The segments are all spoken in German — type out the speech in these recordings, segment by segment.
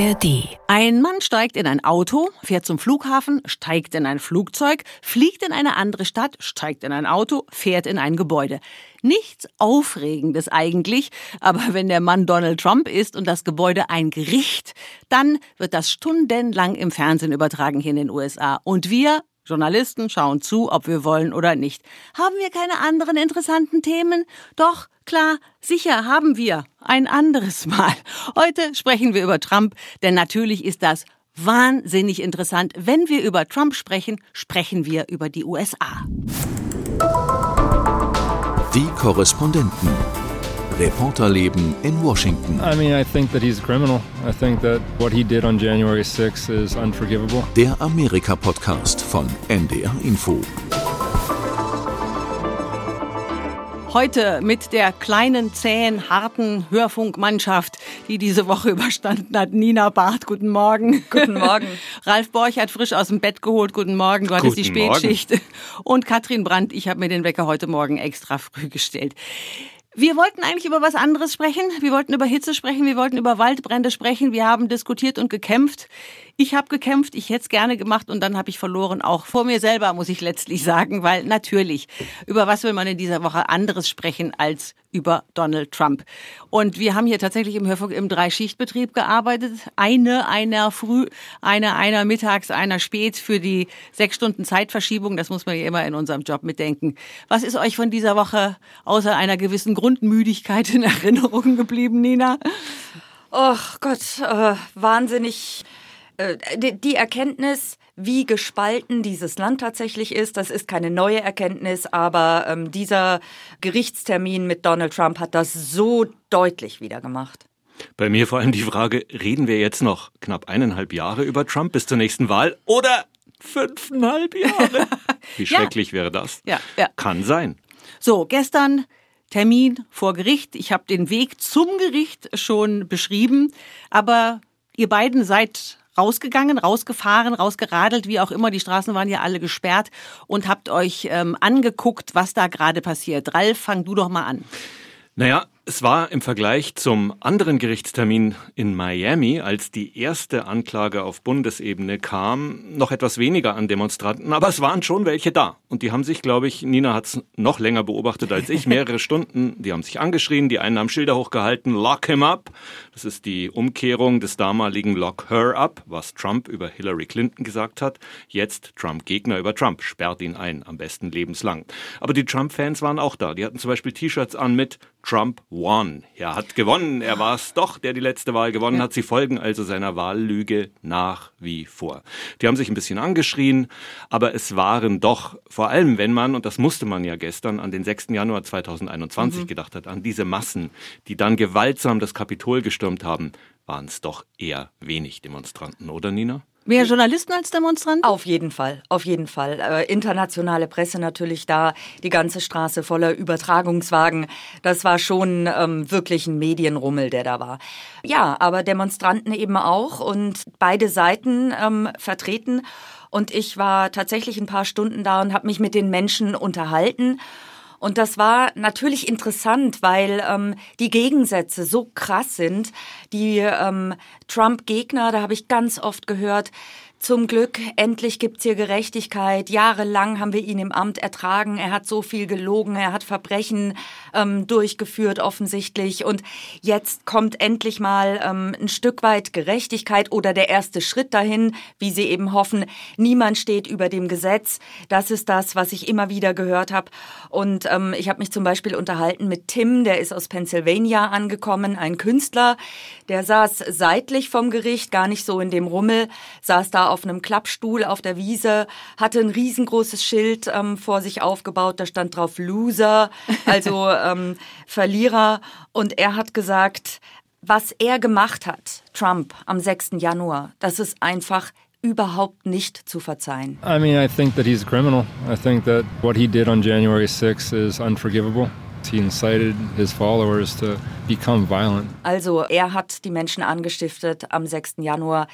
ARD. Ein Mann steigt in ein Auto, fährt zum Flughafen, steigt in ein Flugzeug, fliegt in eine andere Stadt, steigt in ein Auto, fährt in ein Gebäude. Nichts Aufregendes eigentlich, aber wenn der Mann Donald Trump ist und das Gebäude ein Gericht, dann wird das stundenlang im Fernsehen übertragen hier in den USA. Und wir Journalisten schauen zu, ob wir wollen oder nicht. Haben wir keine anderen interessanten Themen? Doch, klar, sicher haben wir. Ein anderes Mal. Heute sprechen wir über Trump, denn natürlich ist das wahnsinnig interessant. Wenn wir über Trump sprechen, sprechen wir über die USA. Die Korrespondenten. Reporterleben in Washington. I mean, I think that he's a criminal. I think that what he did on January 6 is unforgivable. Der Amerika-Podcast von NDR Info. Heute mit der kleinen, zähen, harten Hörfunkmannschaft, die diese Woche überstanden hat. Nina Barth, guten Morgen. Guten Morgen. Ralf Borchert frisch aus dem Bett geholt, guten Morgen. Du hattest die Spätschicht. Morgen. Und Katrin Brandt, ich habe mir den Wecker heute Morgen extra früh gestellt. Wir wollten eigentlich über was anderes sprechen. Wir wollten über Hitze sprechen, wir wollten über Waldbrände sprechen. Wir haben diskutiert und gekämpft. Ich habe gekämpft, ich hätte es gerne gemacht und dann habe ich verloren. Auch vor mir selber, muss ich letztlich sagen, weil natürlich, über was will man in dieser Woche anderes sprechen als über Donald Trump? Und wir haben hier tatsächlich im Hörfunk im Dreischichtbetrieb gearbeitet. Eine, einer früh, eine, einer mittags, einer spät für die sechs Stunden Zeitverschiebung. Das muss man ja immer in unserem Job mitdenken. Was ist euch von dieser Woche außer einer gewissen Grundmüdigkeit in Erinnerung geblieben, Nina? Ach Gott, äh, wahnsinnig die Erkenntnis, wie gespalten dieses Land tatsächlich ist, das ist keine neue Erkenntnis, aber ähm, dieser Gerichtstermin mit Donald Trump hat das so deutlich wieder gemacht. Bei mir vor allem die Frage, reden wir jetzt noch knapp eineinhalb Jahre über Trump bis zur nächsten Wahl oder fünfeinhalb Jahre? Wie schrecklich ja. wäre das? Ja, ja. Kann sein. So, gestern Termin vor Gericht. Ich habe den Weg zum Gericht schon beschrieben, aber ihr beiden seid rausgegangen, rausgefahren, rausgeradelt, wie auch immer. Die Straßen waren ja alle gesperrt und habt euch ähm, angeguckt, was da gerade passiert. Ralf, fang du doch mal an. Naja, es war im Vergleich zum anderen Gerichtstermin in Miami, als die erste Anklage auf Bundesebene kam, noch etwas weniger an Demonstranten, aber es waren schon welche da. Und die haben sich, glaube ich, Nina hat es noch länger beobachtet als ich, mehrere Stunden, die haben sich angeschrien, die einen haben Schilder hochgehalten, lock him up. Das ist die Umkehrung des damaligen lock her up, was Trump über Hillary Clinton gesagt hat. Jetzt Trump-Gegner über Trump, sperrt ihn ein, am besten lebenslang. Aber die Trump-Fans waren auch da. Die hatten zum Beispiel T-Shirts an mit Trump won. Er hat gewonnen. Er war es doch, der die letzte Wahl gewonnen ja. hat. Sie folgen also seiner Wahllüge nach wie vor. Die haben sich ein bisschen angeschrien, aber es waren doch, vor allem wenn man, und das musste man ja gestern, an den 6. Januar 2021 mhm. gedacht hat, an diese Massen, die dann gewaltsam das Kapitol gestürmt haben, waren es doch eher wenig Demonstranten, oder Nina? Mehr Journalisten als Demonstranten? Auf jeden Fall, auf jeden Fall. Äh, internationale Presse natürlich da, die ganze Straße voller Übertragungswagen. Das war schon ähm, wirklich ein Medienrummel, der da war. Ja, aber Demonstranten eben auch und beide Seiten ähm, vertreten. Und ich war tatsächlich ein paar Stunden da und habe mich mit den Menschen unterhalten. Und das war natürlich interessant, weil ähm, die Gegensätze so krass sind. Die ähm, Trump-Gegner, da habe ich ganz oft gehört, zum Glück, endlich gibt's hier Gerechtigkeit. Jahrelang haben wir ihn im Amt ertragen. Er hat so viel gelogen, er hat Verbrechen ähm, durchgeführt offensichtlich. Und jetzt kommt endlich mal ähm, ein Stück weit Gerechtigkeit oder der erste Schritt dahin, wie Sie eben hoffen. Niemand steht über dem Gesetz. Das ist das, was ich immer wieder gehört habe. Und ähm, ich habe mich zum Beispiel unterhalten mit Tim, der ist aus Pennsylvania angekommen, ein Künstler. Der saß seitlich vom Gericht, gar nicht so in dem Rummel, saß da auf einem Klappstuhl auf der Wiese, hatte ein riesengroßes Schild ähm, vor sich aufgebaut, da stand drauf Loser, also ähm, Verlierer. Und er hat gesagt, was er gemacht hat, Trump, am 6. Januar, das ist einfach überhaupt nicht zu verzeihen. I mean, I think that he's a criminal. I think that what he did on January 6 is unforgivable. He incited his followers to become violent. Also, er hat die Menschen angestiftet am 6. Januar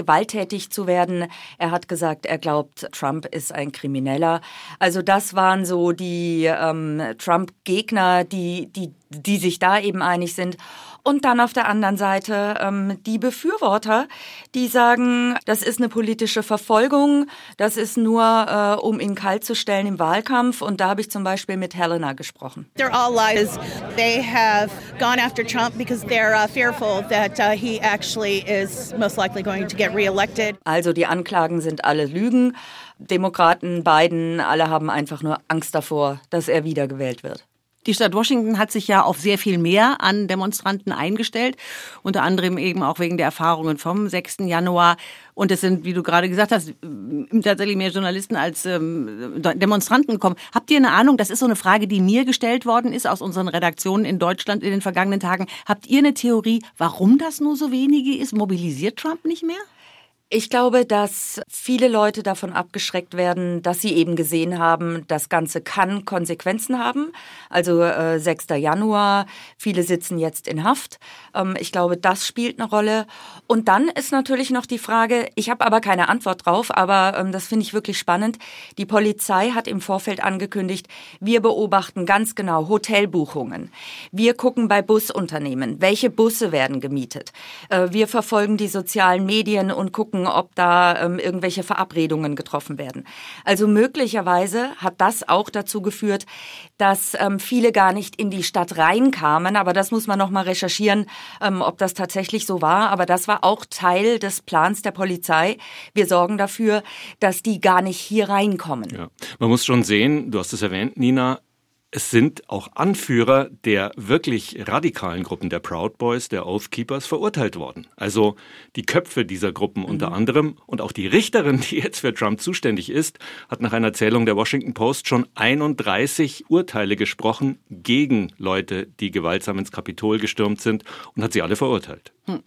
gewalttätig zu werden. Er hat gesagt, er glaubt, Trump ist ein Krimineller. Also das waren so die ähm, Trump-Gegner, die, die, die sich da eben einig sind. Und dann auf der anderen Seite ähm, die Befürworter, die sagen, das ist eine politische Verfolgung, das ist nur, äh, um ihn kalt zu stellen im Wahlkampf. Und da habe ich zum Beispiel mit Helena gesprochen. They're all lies. They have gone after Trump because they're uh, fearful that uh, he actually is most likely going to get reelected. Also die Anklagen sind alle Lügen. Demokraten, Biden, alle haben einfach nur Angst davor, dass er wiedergewählt wird. Die Stadt Washington hat sich ja auf sehr viel mehr an Demonstranten eingestellt, unter anderem eben auch wegen der Erfahrungen vom 6. Januar. Und es sind, wie du gerade gesagt hast, tatsächlich mehr Journalisten als ähm, Demonstranten gekommen. Habt ihr eine Ahnung, das ist so eine Frage, die mir gestellt worden ist aus unseren Redaktionen in Deutschland in den vergangenen Tagen. Habt ihr eine Theorie, warum das nur so wenige ist? Mobilisiert Trump nicht mehr? Ich glaube, dass viele Leute davon abgeschreckt werden, dass sie eben gesehen haben, das Ganze kann Konsequenzen haben. Also äh, 6. Januar, viele sitzen jetzt in Haft. Ähm, ich glaube, das spielt eine Rolle. Und dann ist natürlich noch die Frage, ich habe aber keine Antwort drauf, aber ähm, das finde ich wirklich spannend. Die Polizei hat im Vorfeld angekündigt, wir beobachten ganz genau Hotelbuchungen. Wir gucken bei Busunternehmen, welche Busse werden gemietet. Äh, wir verfolgen die sozialen Medien und gucken, gucken, ob da ähm, irgendwelche Verabredungen getroffen werden. Also möglicherweise hat das auch dazu geführt, dass ähm, viele gar nicht in die Stadt reinkamen. Aber das muss man noch mal recherchieren, ähm, ob das tatsächlich so war. Aber das war auch Teil des Plans der Polizei. Wir sorgen dafür, dass die gar nicht hier reinkommen. Ja. Man muss schon sehen, du hast es erwähnt, Nina, es sind auch Anführer der wirklich radikalen Gruppen der Proud Boys, der Oath Keepers verurteilt worden. Also die Köpfe dieser Gruppen unter mhm. anderem und auch die Richterin, die jetzt für Trump zuständig ist, hat nach einer Zählung der Washington Post schon 31 Urteile gesprochen gegen Leute, die gewaltsam ins Kapitol gestürmt sind und hat sie alle verurteilt. Hm.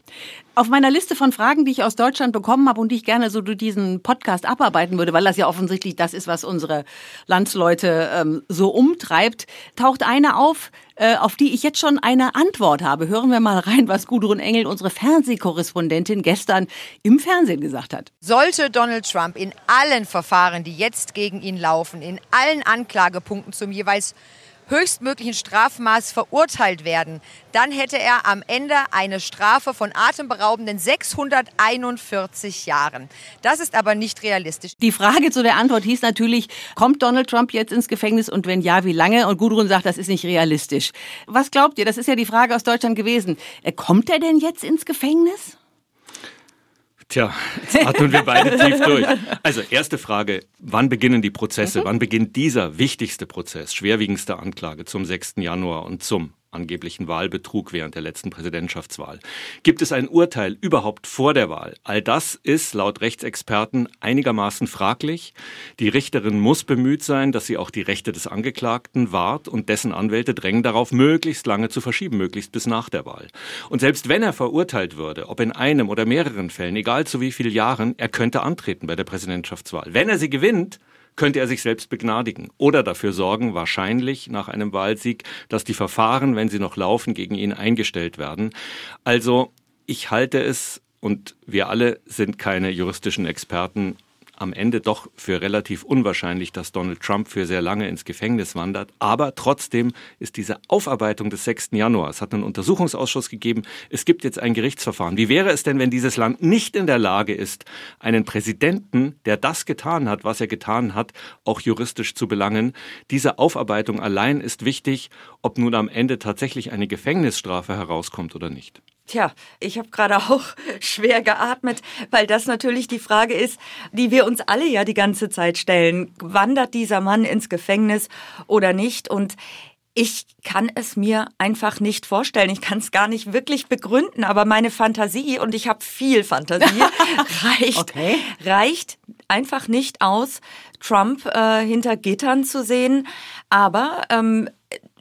Auf meiner Liste von Fragen, die ich aus Deutschland bekommen habe und die ich gerne so durch diesen Podcast abarbeiten würde, weil das ja offensichtlich das ist, was unsere Landsleute ähm, so umtreibt, taucht eine auf, äh, auf die ich jetzt schon eine Antwort habe. Hören wir mal rein, was Gudrun Engel, unsere Fernsehkorrespondentin, gestern im Fernsehen gesagt hat. Sollte Donald Trump in allen Verfahren, die jetzt gegen ihn laufen, in allen Anklagepunkten zum jeweils höchstmöglichen Strafmaß verurteilt werden, dann hätte er am Ende eine Strafe von atemberaubenden 641 Jahren. Das ist aber nicht realistisch. Die Frage zu der Antwort hieß natürlich, kommt Donald Trump jetzt ins Gefängnis und wenn ja, wie lange? Und Gudrun sagt, das ist nicht realistisch. Was glaubt ihr? Das ist ja die Frage aus Deutschland gewesen. Äh, kommt er denn jetzt ins Gefängnis? Tja, jetzt atmen wir beide tief durch. Also erste Frage, wann beginnen die Prozesse? Mhm. Wann beginnt dieser wichtigste Prozess, schwerwiegendste Anklage zum 6. Januar und zum angeblichen Wahlbetrug während der letzten Präsidentschaftswahl. Gibt es ein Urteil überhaupt vor der Wahl? All das ist laut Rechtsexperten einigermaßen fraglich. Die Richterin muss bemüht sein, dass sie auch die Rechte des Angeklagten wahrt und dessen Anwälte drängen darauf, möglichst lange zu verschieben, möglichst bis nach der Wahl. Und selbst wenn er verurteilt würde, ob in einem oder mehreren Fällen, egal zu wie vielen Jahren, er könnte antreten bei der Präsidentschaftswahl. Wenn er sie gewinnt, könnte er sich selbst begnadigen oder dafür sorgen, wahrscheinlich nach einem Wahlsieg, dass die Verfahren, wenn sie noch laufen, gegen ihn eingestellt werden. Also ich halte es, und wir alle sind keine juristischen Experten, am Ende doch für relativ unwahrscheinlich, dass Donald Trump für sehr lange ins Gefängnis wandert. Aber trotzdem ist diese Aufarbeitung des 6. Januar, es hat einen Untersuchungsausschuss gegeben, es gibt jetzt ein Gerichtsverfahren. Wie wäre es denn, wenn dieses Land nicht in der Lage ist, einen Präsidenten, der das getan hat, was er getan hat, auch juristisch zu belangen? Diese Aufarbeitung allein ist wichtig, ob nun am Ende tatsächlich eine Gefängnisstrafe herauskommt oder nicht. Tja, ich habe gerade auch schwer geatmet, weil das natürlich die Frage ist, die wir uns alle ja die ganze Zeit stellen. Wandert dieser Mann ins Gefängnis oder nicht? Und ich kann es mir einfach nicht vorstellen. Ich kann es gar nicht wirklich begründen, aber meine Fantasie, und ich habe viel Fantasie, reicht, okay. reicht einfach nicht aus, Trump äh, hinter Gittern zu sehen. Aber ähm,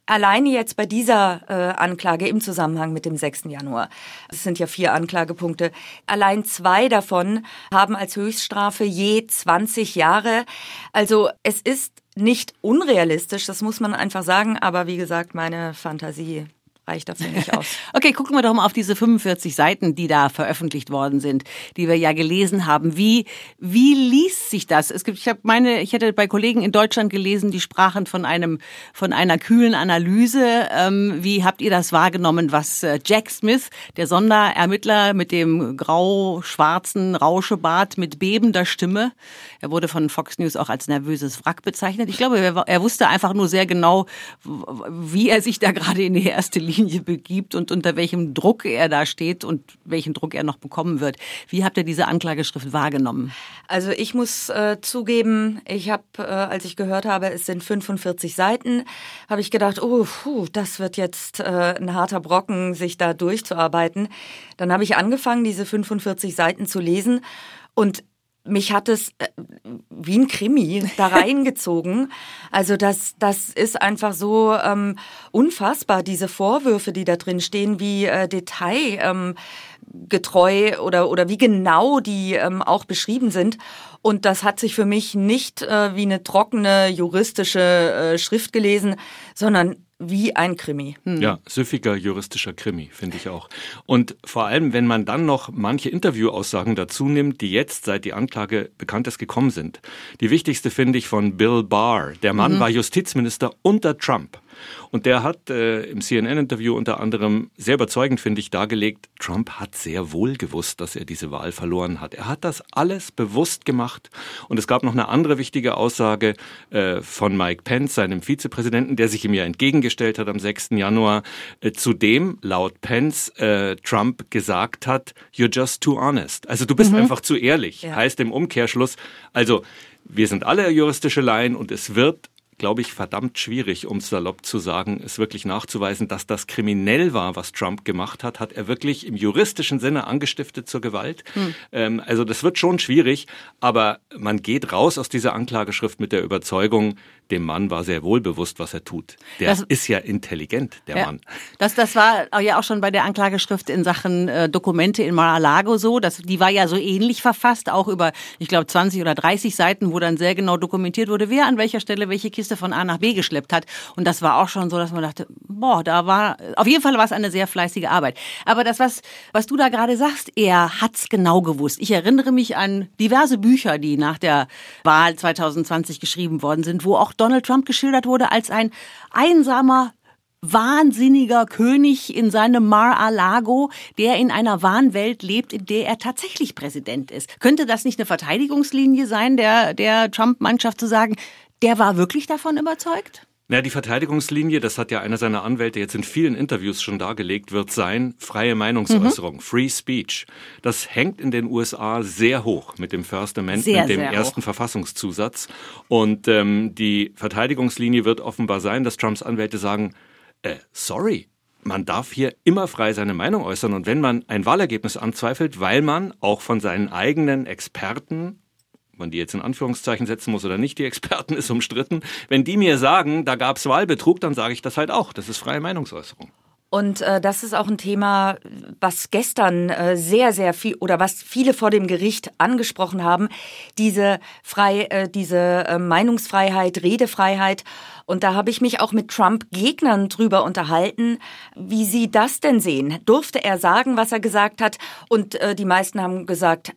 Alleine jetzt bei dieser äh, Anklage im Zusammenhang mit dem 6. Januar, es sind ja vier Anklagepunkte, allein zwei davon haben als Höchststrafe je 20 Jahre. Also es ist nicht unrealistisch, das muss man einfach sagen, aber wie gesagt, meine Fantasie reicht dafür nicht aus. okay, gucken wir doch mal auf diese 45 Seiten, die da veröffentlicht worden sind, die wir ja gelesen haben. Wie, wie liest sich das? Es gibt, ich habe meine, ich hätte bei Kollegen in Deutschland gelesen, die sprachen von einem, von einer kühlen Analyse. Ähm, wie habt ihr das wahrgenommen, was äh, Jack Smith, der Sonderermittler mit dem grau-schwarzen Rauschebart mit bebender Stimme, er wurde von Fox News auch als nervöses Wrack bezeichnet. Ich glaube, er, er wusste einfach nur sehr genau, wie er sich da gerade in die erste Linie begibt und unter welchem Druck er da steht und welchen Druck er noch bekommen wird. Wie habt ihr diese Anklageschrift wahrgenommen? Also ich muss äh, zugeben, ich habe, äh, als ich gehört habe, es sind 45 Seiten, habe ich gedacht, oh, puh, das wird jetzt äh, ein harter Brocken, sich da durchzuarbeiten. Dann habe ich angefangen, diese 45 Seiten zu lesen und mich hat es äh, wie ein Krimi da reingezogen. Also das, das ist einfach so ähm, unfassbar, diese Vorwürfe, die da drin stehen, wie äh, detailgetreu ähm, oder, oder wie genau die ähm, auch beschrieben sind. Und das hat sich für mich nicht äh, wie eine trockene juristische äh, Schrift gelesen, sondern wie ein Krimi. Hm. Ja, süffiger juristischer Krimi, finde ich auch. Und vor allem, wenn man dann noch manche Interviewaussagen dazu nimmt, die jetzt, seit die Anklage bekannt ist, gekommen sind. Die wichtigste finde ich von Bill Barr. Der Mann mhm. war Justizminister unter Trump. Und der hat äh, im CNN-Interview unter anderem sehr überzeugend, finde ich, dargelegt, Trump hat sehr wohl gewusst, dass er diese Wahl verloren hat. Er hat das alles bewusst gemacht. Und es gab noch eine andere wichtige Aussage äh, von Mike Pence, seinem Vizepräsidenten, der sich ihm ja entgegengestellt hat am 6. Januar, äh, zu dem laut Pence äh, Trump gesagt hat, you're just too honest. Also du bist mhm. einfach zu ehrlich. Ja. Heißt im Umkehrschluss, also wir sind alle juristische Laien und es wird glaube ich, verdammt schwierig, um salopp zu sagen, es wirklich nachzuweisen, dass das kriminell war, was Trump gemacht hat. Hat er wirklich im juristischen Sinne angestiftet zur Gewalt? Hm. Ähm, also das wird schon schwierig, aber man geht raus aus dieser Anklageschrift mit der Überzeugung, dem Mann war sehr wohl bewusst, was er tut. Der das, ist ja intelligent, der ja, Mann. Das, das war ja auch schon bei der Anklageschrift in Sachen äh, Dokumente in Mar-a-Lago so. Das, die war ja so ähnlich verfasst, auch über, ich glaube, 20 oder 30 Seiten, wo dann sehr genau dokumentiert wurde, wer an welcher Stelle welche Kiste von A nach B geschleppt hat. Und das war auch schon so, dass man dachte, boah, da war, auf jeden Fall war es eine sehr fleißige Arbeit. Aber das, was, was du da gerade sagst, er hat's genau gewusst. Ich erinnere mich an diverse Bücher, die nach der Wahl 2020 geschrieben worden sind, wo auch Donald Trump geschildert wurde als ein einsamer, wahnsinniger König in seinem Mar-a-Lago, der in einer Wahnwelt lebt, in der er tatsächlich Präsident ist. Könnte das nicht eine Verteidigungslinie sein, der, der Trump-Mannschaft zu sagen, der war wirklich davon überzeugt? Ja, die Verteidigungslinie, das hat ja einer seiner Anwälte jetzt in vielen Interviews schon dargelegt, wird sein, freie Meinungsäußerung, mhm. Free Speech. Das hängt in den USA sehr hoch mit dem First Amendment, sehr, dem ersten hoch. Verfassungszusatz. Und ähm, die Verteidigungslinie wird offenbar sein, dass Trumps Anwälte sagen, äh, sorry, man darf hier immer frei seine Meinung äußern. Und wenn man ein Wahlergebnis anzweifelt, weil man auch von seinen eigenen Experten man die jetzt in Anführungszeichen setzen muss oder nicht, die Experten ist umstritten. Wenn die mir sagen, da gab es Wahlbetrug, dann sage ich das halt auch. Das ist freie Meinungsäußerung. Und äh, das ist auch ein Thema, was gestern äh, sehr, sehr viel oder was viele vor dem Gericht angesprochen haben. Diese frei, äh, diese äh, Meinungsfreiheit, Redefreiheit. Und da habe ich mich auch mit Trump-Gegnern drüber unterhalten, wie sie das denn sehen. Durfte er sagen, was er gesagt hat? Und äh, die meisten haben gesagt,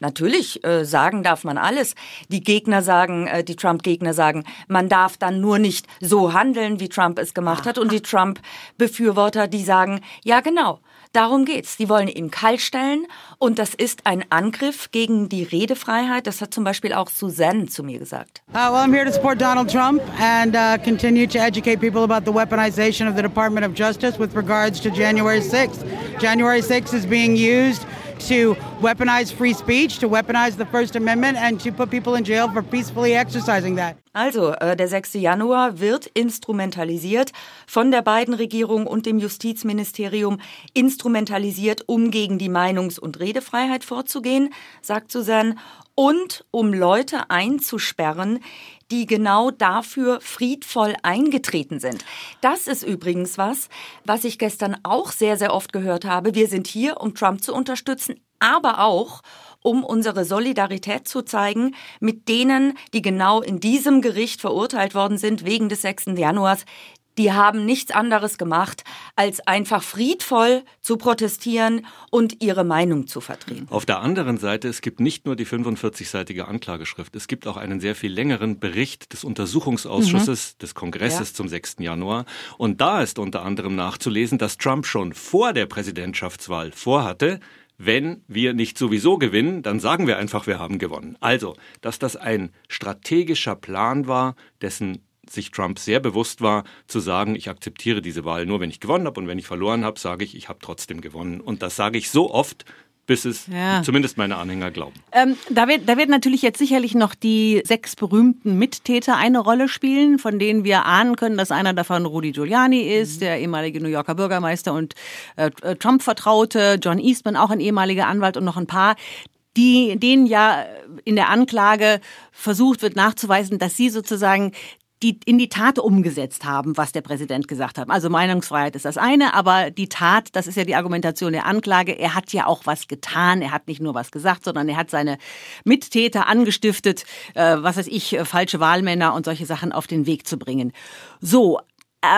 Natürlich, äh, sagen darf man alles. Die Gegner sagen, äh, die Trump-Gegner sagen, man darf dann nur nicht so handeln, wie Trump es gemacht hat. Und die Trump-Befürworter, die sagen, ja genau, darum geht's. Die wollen ihn kalt stellen und das ist ein Angriff gegen die Redefreiheit. Das hat zum Beispiel auch Suzanne zu mir gesagt. Uh, well, I'm here to support Donald Trump and uh, continue to educate people about the weaponization of the Department of Justice with regards to January 6th. January 6th is being used to weaponize free speech, to weaponize the First Amendment and to put people in jail for peacefully exercising that. Also, äh, der 6. Januar wird instrumentalisiert von der beiden Regierung und dem Justizministerium, instrumentalisiert, um gegen die Meinungs- und Redefreiheit vorzugehen, sagt Susanne, und um Leute einzusperren, die genau dafür friedvoll eingetreten sind. Das ist übrigens was, was ich gestern auch sehr, sehr oft gehört habe. Wir sind hier, um Trump zu unterstützen, aber auch, um unsere Solidarität zu zeigen mit denen, die genau in diesem Gericht verurteilt worden sind wegen des 6. Januars, die haben nichts anderes gemacht, als einfach friedvoll zu protestieren und ihre Meinung zu vertreten. Auf der anderen Seite, es gibt nicht nur die 45-seitige Anklageschrift, es gibt auch einen sehr viel längeren Bericht des Untersuchungsausschusses mhm. des Kongresses ja. zum 6. Januar. Und da ist unter anderem nachzulesen, dass Trump schon vor der Präsidentschaftswahl vorhatte, wenn wir nicht sowieso gewinnen, dann sagen wir einfach, wir haben gewonnen. Also, dass das ein strategischer Plan war, dessen sich Trump sehr bewusst war, zu sagen, ich akzeptiere diese Wahl nur, wenn ich gewonnen habe und wenn ich verloren habe, sage ich, ich habe trotzdem gewonnen. Und das sage ich so oft, bis es ja. zumindest meine Anhänger glauben. Ähm, da, wird, da wird natürlich jetzt sicherlich noch die sechs berühmten Mittäter eine Rolle spielen, von denen wir ahnen können, dass einer davon Rudy Giuliani ist, mhm. der ehemalige New Yorker Bürgermeister und äh, äh, Trump-Vertraute, John Eastman, auch ein ehemaliger Anwalt und noch ein paar die, denen ja in der Anklage versucht wird nachzuweisen, dass sie sozusagen die in die Tat umgesetzt haben, was der Präsident gesagt hat. Also Meinungsfreiheit ist das eine, aber die Tat, das ist ja die Argumentation der Anklage, er hat ja auch was getan, er hat nicht nur was gesagt, sondern er hat seine Mittäter angestiftet, äh, was weiß ich, äh, falsche Wahlmänner und solche Sachen auf den Weg zu bringen. So,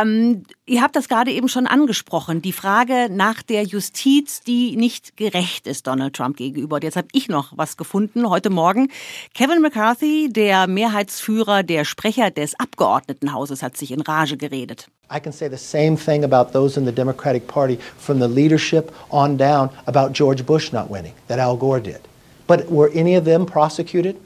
ähm, ihr habt das gerade eben schon angesprochen, die Frage nach der Justiz, die nicht gerecht ist Donald Trump gegenüber. Und jetzt habe ich noch was gefunden heute Morgen. Kevin McCarthy, der Mehrheitsführer, der Sprecher des Abgeordnetenhauses, hat sich in Rage geredet. I can say the same thing about those in the Democratic Party from the leadership on down about George Bush not winning, that Al Gore did. But were any of them prosecuted?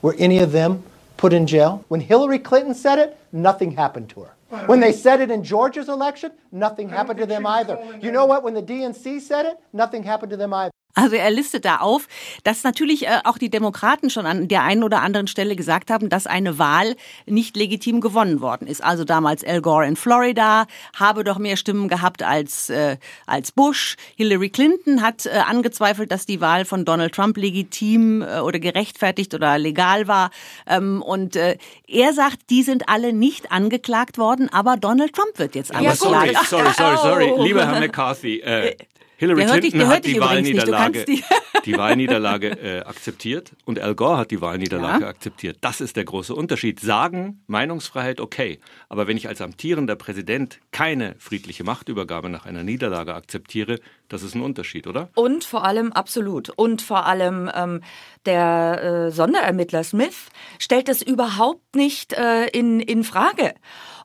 Were any of them put in jail? When Hillary Clinton said it, nothing happened to her. When they said it in Georgia's election, nothing happened to them either. You know what? When the DNC said it, nothing happened to them either. Also er listet da auf, dass natürlich äh, auch die Demokraten schon an der einen oder anderen Stelle gesagt haben, dass eine Wahl nicht legitim gewonnen worden ist. Also damals Al Gore in Florida habe doch mehr Stimmen gehabt als äh, als Bush. Hillary Clinton hat äh, angezweifelt, dass die Wahl von Donald Trump legitim äh, oder gerechtfertigt oder legal war. Ähm, und äh, er sagt, die sind alle nicht angeklagt worden, aber Donald Trump wird jetzt angeklagt. Ja, sorry, sorry, sorry, sorry, lieber Herr McCarthy. Äh, Hillary Clinton dich, hat die Wahlniederlage, die, die Wahlniederlage äh, akzeptiert und Al Gore hat die Wahlniederlage ja. akzeptiert. Das ist der große Unterschied. Sagen, Meinungsfreiheit, okay. Aber wenn ich als amtierender Präsident keine friedliche Machtübergabe nach einer Niederlage akzeptiere, das ist ein Unterschied, oder? Und vor allem, absolut. Und vor allem ähm, der äh, Sonderermittler Smith stellt es überhaupt nicht äh, in, in Frage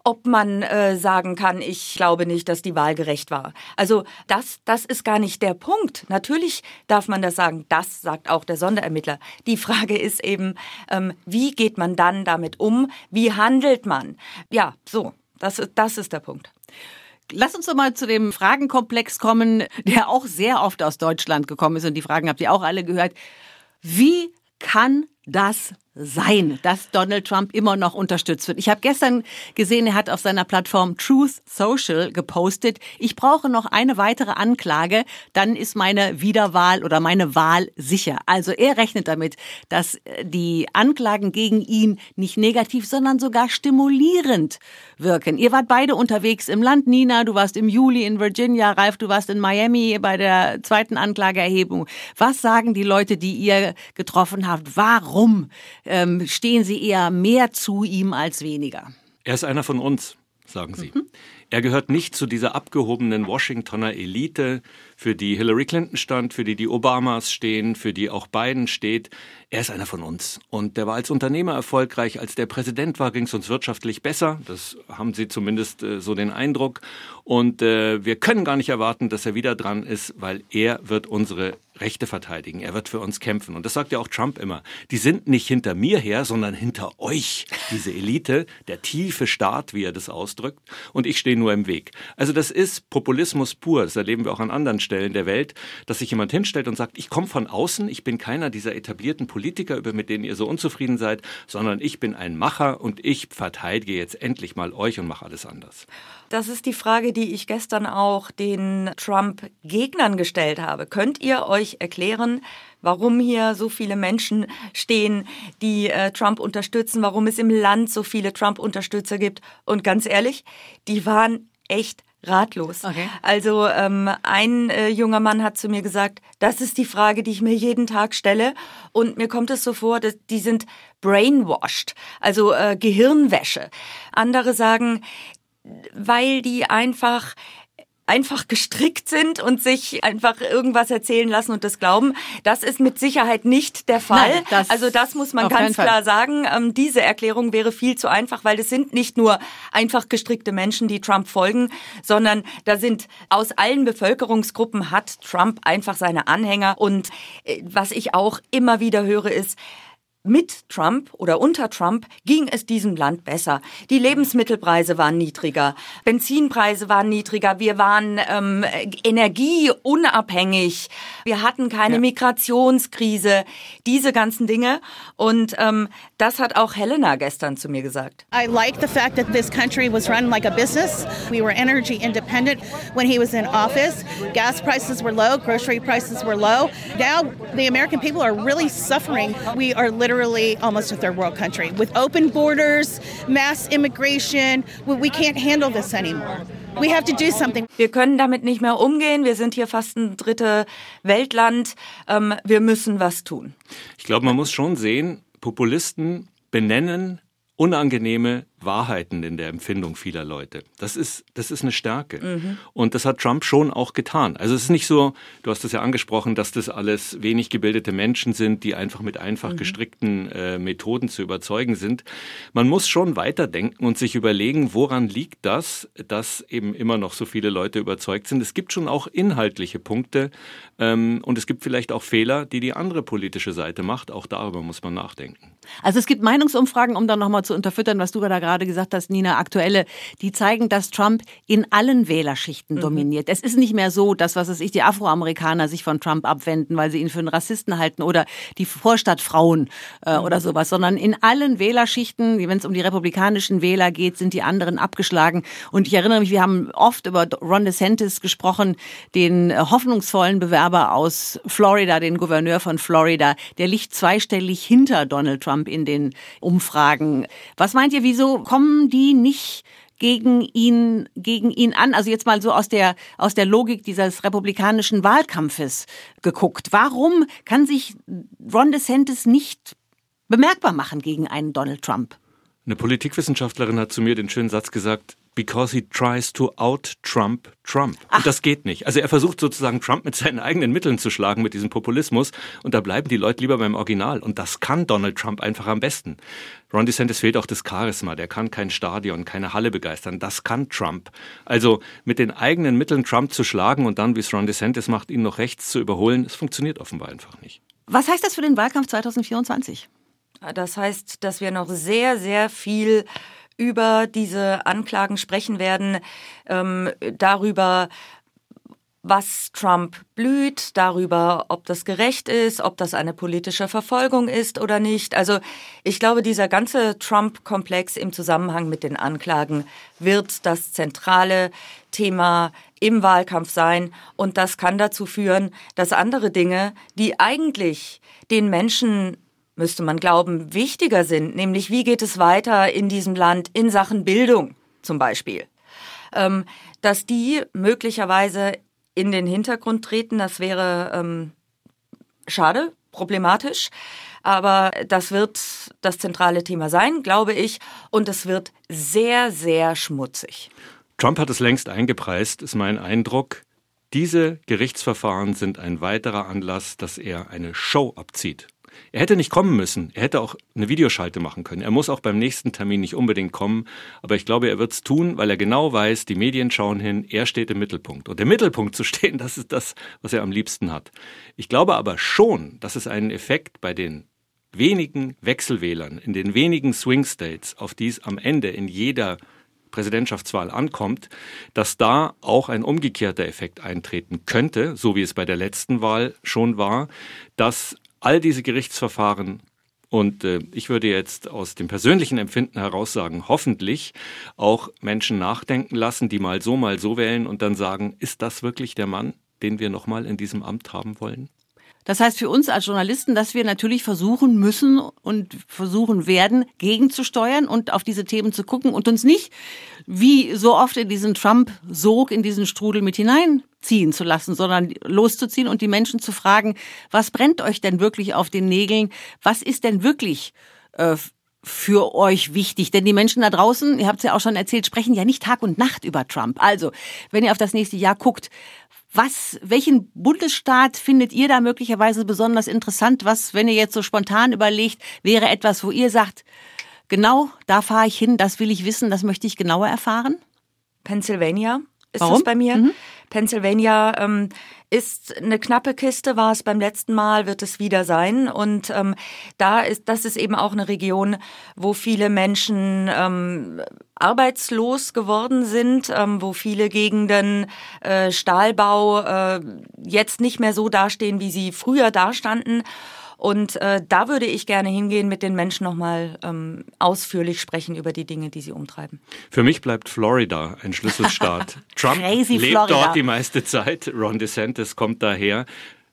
ob man äh, sagen kann, ich glaube nicht, dass die Wahl gerecht war. Also das, das ist gar nicht der Punkt. Natürlich darf man das sagen. Das sagt auch der Sonderermittler. Die Frage ist eben, ähm, wie geht man dann damit um? Wie handelt man? Ja, so. Das, das ist der Punkt. Lass uns doch mal zu dem Fragenkomplex kommen, der auch sehr oft aus Deutschland gekommen ist. Und die Fragen habt ihr auch alle gehört. Wie kann das sein, dass Donald Trump immer noch unterstützt wird. Ich habe gestern gesehen, er hat auf seiner Plattform Truth Social gepostet, ich brauche noch eine weitere Anklage, dann ist meine Wiederwahl oder meine Wahl sicher. Also er rechnet damit, dass äh, die Anklagen gegen ihn nicht negativ, sondern sogar stimulierend wirken. Ihr wart beide unterwegs im Land. Nina, du warst im Juli in Virginia, Ralf, du warst in Miami bei der zweiten Anklageerhebung. Was sagen die Leute, die ihr getroffen habt? Warum ähm, stehen Sie eher mehr zu ihm als weniger? Er ist einer von uns, sagen Sie. Mhm. Er gehört nicht zu dieser abgehobenen Washingtoner Elite, für die Hillary Clinton stand, für die die Obamas stehen, für die auch Biden steht. Er ist einer von uns. Und der war als Unternehmer erfolgreich. Als der Präsident war, ging es uns wirtschaftlich besser. Das haben Sie zumindest äh, so den Eindruck. Und äh, wir können gar nicht erwarten, dass er wieder dran ist, weil er wird unsere Rechte verteidigen. Er wird für uns kämpfen. Und das sagt ja auch Trump immer. Die sind nicht hinter mir her, sondern hinter euch. Diese Elite, der tiefe Staat, wie er das ausdrückt. Und ich stehe nur im Weg. Also das ist Populismus pur. Das erleben wir auch an anderen Stellen der Welt, dass sich jemand hinstellt und sagt, ich komme von außen, ich bin keiner dieser etablierten Politiker, über mit denen ihr so unzufrieden seid, sondern ich bin ein Macher und ich verteidige jetzt endlich mal euch und mache alles anders. Das ist die Frage, die ich gestern auch den Trump-Gegnern gestellt habe. Könnt ihr euch erklären, warum hier so viele Menschen stehen, die äh, Trump unterstützen, warum es im Land so viele Trump-Unterstützer gibt? Und ganz ehrlich, die waren echt ratlos. Okay. Also ähm, ein äh, junger Mann hat zu mir gesagt, das ist die Frage, die ich mir jeden Tag stelle. Und mir kommt es so vor, dass die sind brainwashed, also äh, Gehirnwäsche. Andere sagen, weil die einfach einfach gestrickt sind und sich einfach irgendwas erzählen lassen und das glauben. Das ist mit Sicherheit nicht der Fall. Nein, das also das muss man ganz klar sagen. Ähm, diese Erklärung wäre viel zu einfach, weil es sind nicht nur einfach gestrickte Menschen, die Trump folgen, sondern da sind aus allen Bevölkerungsgruppen hat Trump einfach seine Anhänger. Und äh, was ich auch immer wieder höre, ist, mit Trump oder unter Trump ging es diesem Land besser. Die Lebensmittelpreise waren niedriger, Benzinpreise waren niedriger, wir waren ähm, energieunabhängig, wir hatten keine ja. Migrationskrise, diese ganzen Dinge. Und ähm, das hat auch Helena gestern zu mir gesagt. I like the fact that this country was run like a business. We were energy independent when he was in office. Gas prices were low, grocery prices were low. Now the American people are really suffering. We are literally literally almost a third world country with open borders, mass immigration. We can't handle this anymore. We have to do something. Wir können damit nicht mehr umgehen. Wir sind hier fast ein dritte Weltland. Ähm, wir müssen was tun. Ich glaube, man muss schon sehen, Populisten benennen unangenehme Wahrheiten in der Empfindung vieler Leute. Das ist, das ist eine Stärke. Mhm. Und das hat Trump schon auch getan. Also es ist nicht so, du hast es ja angesprochen, dass das alles wenig gebildete Menschen sind, die einfach mit einfach mhm. gestrickten äh, Methoden zu überzeugen sind. Man muss schon weiterdenken und sich überlegen, woran liegt das, dass eben immer noch so viele Leute überzeugt sind. Es gibt schon auch inhaltliche Punkte ähm, und es gibt vielleicht auch Fehler, die die andere politische Seite macht. Auch darüber muss man nachdenken. Also es gibt Meinungsumfragen, um dann nochmal zu unterfüttern, was du da gerade gesagt hast, Nina, aktuelle, die zeigen, dass Trump in allen Wählerschichten mhm. dominiert. Es ist nicht mehr so, dass, was weiß ich, die Afroamerikaner sich von Trump abwenden, weil sie ihn für einen Rassisten halten oder die Vorstadtfrauen äh, mhm. oder sowas, sondern in allen Wählerschichten, wenn es um die republikanischen Wähler geht, sind die anderen abgeschlagen. Und ich erinnere mich, wir haben oft über Ron DeSantis gesprochen, den äh, hoffnungsvollen Bewerber aus Florida, den Gouverneur von Florida. Der liegt zweistellig hinter Donald Trump in den Umfragen. Was meint ihr, wieso kommen die nicht gegen ihn, gegen ihn an? Also jetzt mal so aus der, aus der Logik dieses republikanischen Wahlkampfes geguckt. Warum kann sich Ron DeSantis nicht bemerkbar machen gegen einen Donald Trump? Eine Politikwissenschaftlerin hat zu mir den schönen Satz gesagt, because he tries to out-Trump Trump. Und das geht nicht. Also er versucht sozusagen Trump mit seinen eigenen Mitteln zu schlagen, mit diesem Populismus. Und da bleiben die Leute lieber beim Original. Und das kann Donald Trump einfach am besten. Ron DeSantis fehlt auch das Charisma. Der kann kein Stadion, keine Halle begeistern. Das kann Trump. Also mit den eigenen Mitteln Trump zu schlagen und dann, wie es Ron DeSantis macht, ihn noch rechts zu überholen, es funktioniert offenbar einfach nicht. Was heißt das für den Wahlkampf 2024? Das heißt, dass wir noch sehr, sehr viel über diese Anklagen sprechen werden, ähm, darüber, was Trump blüht, darüber, ob das gerecht ist, ob das eine politische Verfolgung ist oder nicht. Also ich glaube, dieser ganze Trump-Komplex im Zusammenhang mit den Anklagen wird das zentrale Thema im Wahlkampf sein. Und das kann dazu führen, dass andere Dinge, die eigentlich den Menschen müsste man glauben, wichtiger sind, nämlich wie geht es weiter in diesem Land in Sachen Bildung zum Beispiel, ähm, dass die möglicherweise in den Hintergrund treten, das wäre ähm, schade, problematisch. Aber das wird das zentrale Thema sein, glaube ich. Und es wird sehr, sehr schmutzig. Trump hat es längst eingepreist, ist mein Eindruck. Diese Gerichtsverfahren sind ein weiterer Anlass, dass er eine Show abzieht. Er hätte nicht kommen müssen. Er hätte auch eine Videoschalte machen können. Er muss auch beim nächsten Termin nicht unbedingt kommen. Aber ich glaube, er wird es tun, weil er genau weiß, die Medien schauen hin, er steht im Mittelpunkt. Und im Mittelpunkt zu stehen, das ist das, was er am liebsten hat. Ich glaube aber schon, dass es einen Effekt bei den wenigen Wechselwählern, in den wenigen Swing States, auf die es am Ende in jeder Präsidentschaftswahl ankommt, dass da auch ein umgekehrter Effekt eintreten könnte, so wie es bei der letzten Wahl schon war, dass all diese Gerichtsverfahren und äh, ich würde jetzt aus dem persönlichen Empfinden heraus sagen, hoffentlich auch Menschen nachdenken lassen, die mal so, mal so wählen und dann sagen, ist das wirklich der Mann, den wir nochmal in diesem Amt haben wollen? Das heißt für uns als Journalisten, dass wir natürlich versuchen müssen und versuchen werden, gegenzusteuern und auf diese Themen zu gucken und uns nicht wie so oft in diesen Trump-Sog, in diesen Strudel mit hineinziehen zu lassen, sondern loszuziehen und die Menschen zu fragen, was brennt euch denn wirklich auf den Nägeln? Was ist denn wirklich äh, für euch wichtig? Denn die Menschen da draußen, ihr habt es ja auch schon erzählt, sprechen ja nicht Tag und Nacht über Trump. Also, wenn ihr auf das nächste Jahr guckt, was, welchen Bundesstaat findet ihr da möglicherweise besonders interessant? Was, wenn ihr jetzt so spontan überlegt, wäre etwas, wo ihr sagt, genau, da fahre ich hin, das will ich wissen, das möchte ich genauer erfahren? Pennsylvania ist Warum? das bei mir. Mhm. Pennsylvania ähm, ist eine knappe Kiste, war es beim letzten Mal, wird es wieder sein. Und ähm, da ist, das ist eben auch eine Region, wo viele Menschen ähm, arbeitslos geworden sind, ähm, wo viele Gegenden äh, Stahlbau äh, jetzt nicht mehr so dastehen, wie sie früher dastanden. Und äh, da würde ich gerne hingehen, mit den Menschen nochmal ähm, ausführlich sprechen über die Dinge, die sie umtreiben. Für mich bleibt Florida ein Schlüsselstaat. Trump lebt Florida. dort die meiste Zeit. Ron DeSantis kommt daher.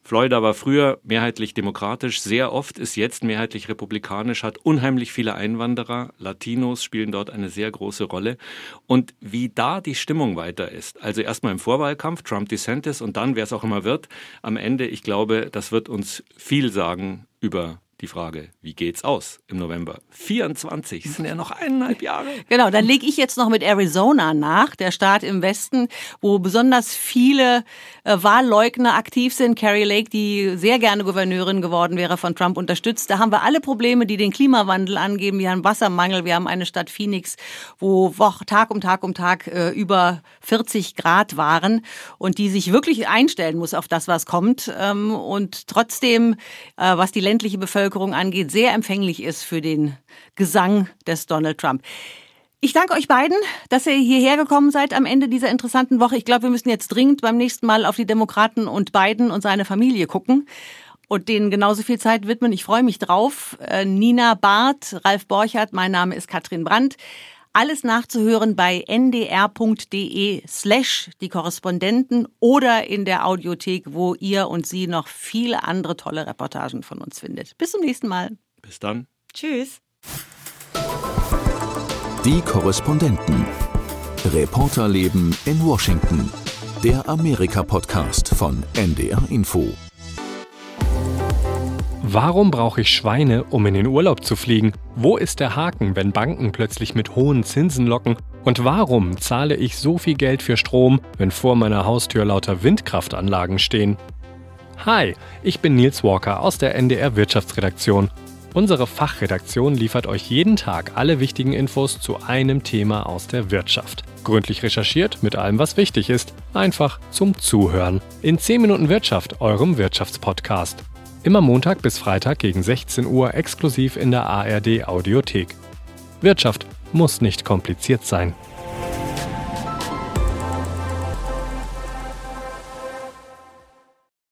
Florida war früher mehrheitlich demokratisch, sehr oft ist jetzt mehrheitlich republikanisch, hat unheimlich viele Einwanderer, Latinos spielen dort eine sehr große Rolle. Und wie da die Stimmung weiter ist, also erstmal im Vorwahlkampf, Trump DeSantis und dann, wer es auch immer wird, am Ende, ich glaube, das wird uns viel sagen über die Frage, wie geht's aus im November? 24, sind ja noch eineinhalb Jahre. Genau, dann lege ich jetzt noch mit Arizona nach, der Staat im Westen, wo besonders viele äh, Wahlleugner aktiv sind. Carrie Lake, die sehr gerne Gouverneurin geworden wäre, von Trump unterstützt. Da haben wir alle Probleme, die den Klimawandel angeben. Wir haben Wassermangel, wir haben eine Stadt Phoenix, wo Tag um Tag um Tag äh, über 40 Grad waren und die sich wirklich einstellen muss auf das, was kommt. Ähm, und trotzdem, äh, was die ländliche Bevölkerung angeht, sehr empfänglich ist für den Gesang des Donald Trump. Ich danke euch beiden, dass ihr hierher gekommen seid am Ende dieser interessanten Woche. Ich glaube, wir müssen jetzt dringend beim nächsten Mal auf die Demokraten und Biden und seine Familie gucken und denen genauso viel Zeit widmen. Ich freue mich drauf. Äh, Nina Barth, Ralf Borchardt, mein Name ist Katrin Brandt. Alles nachzuhören bei ndr.de slash die Korrespondenten oder in der Audiothek, wo ihr und sie noch viele andere tolle Reportagen von uns findet. Bis zum nächsten Mal. Bis dann. Tschüss. Die Korrespondenten. Reporterleben in Washington. Der Amerika-Podcast von NDR Info. Warum brauche ich Schweine, um in den Urlaub zu fliegen? Wo ist der Haken, wenn Banken plötzlich mit hohen Zinsen locken? Und warum zahle ich so viel Geld für Strom, wenn vor meiner Haustür lauter Windkraftanlagen stehen? Hi, ich bin Nils Walker aus der NDR Wirtschaftsredaktion. Unsere Fachredaktion liefert euch jeden Tag alle wichtigen Infos zu einem Thema aus der Wirtschaft. Gründlich recherchiert mit allem, was wichtig ist. Einfach zum Zuhören. In 10 Minuten Wirtschaft, eurem Wirtschaftspodcast. Immer Montag bis Freitag gegen 16 Uhr exklusiv in der ARD Audiothek. Wirtschaft muss nicht kompliziert sein.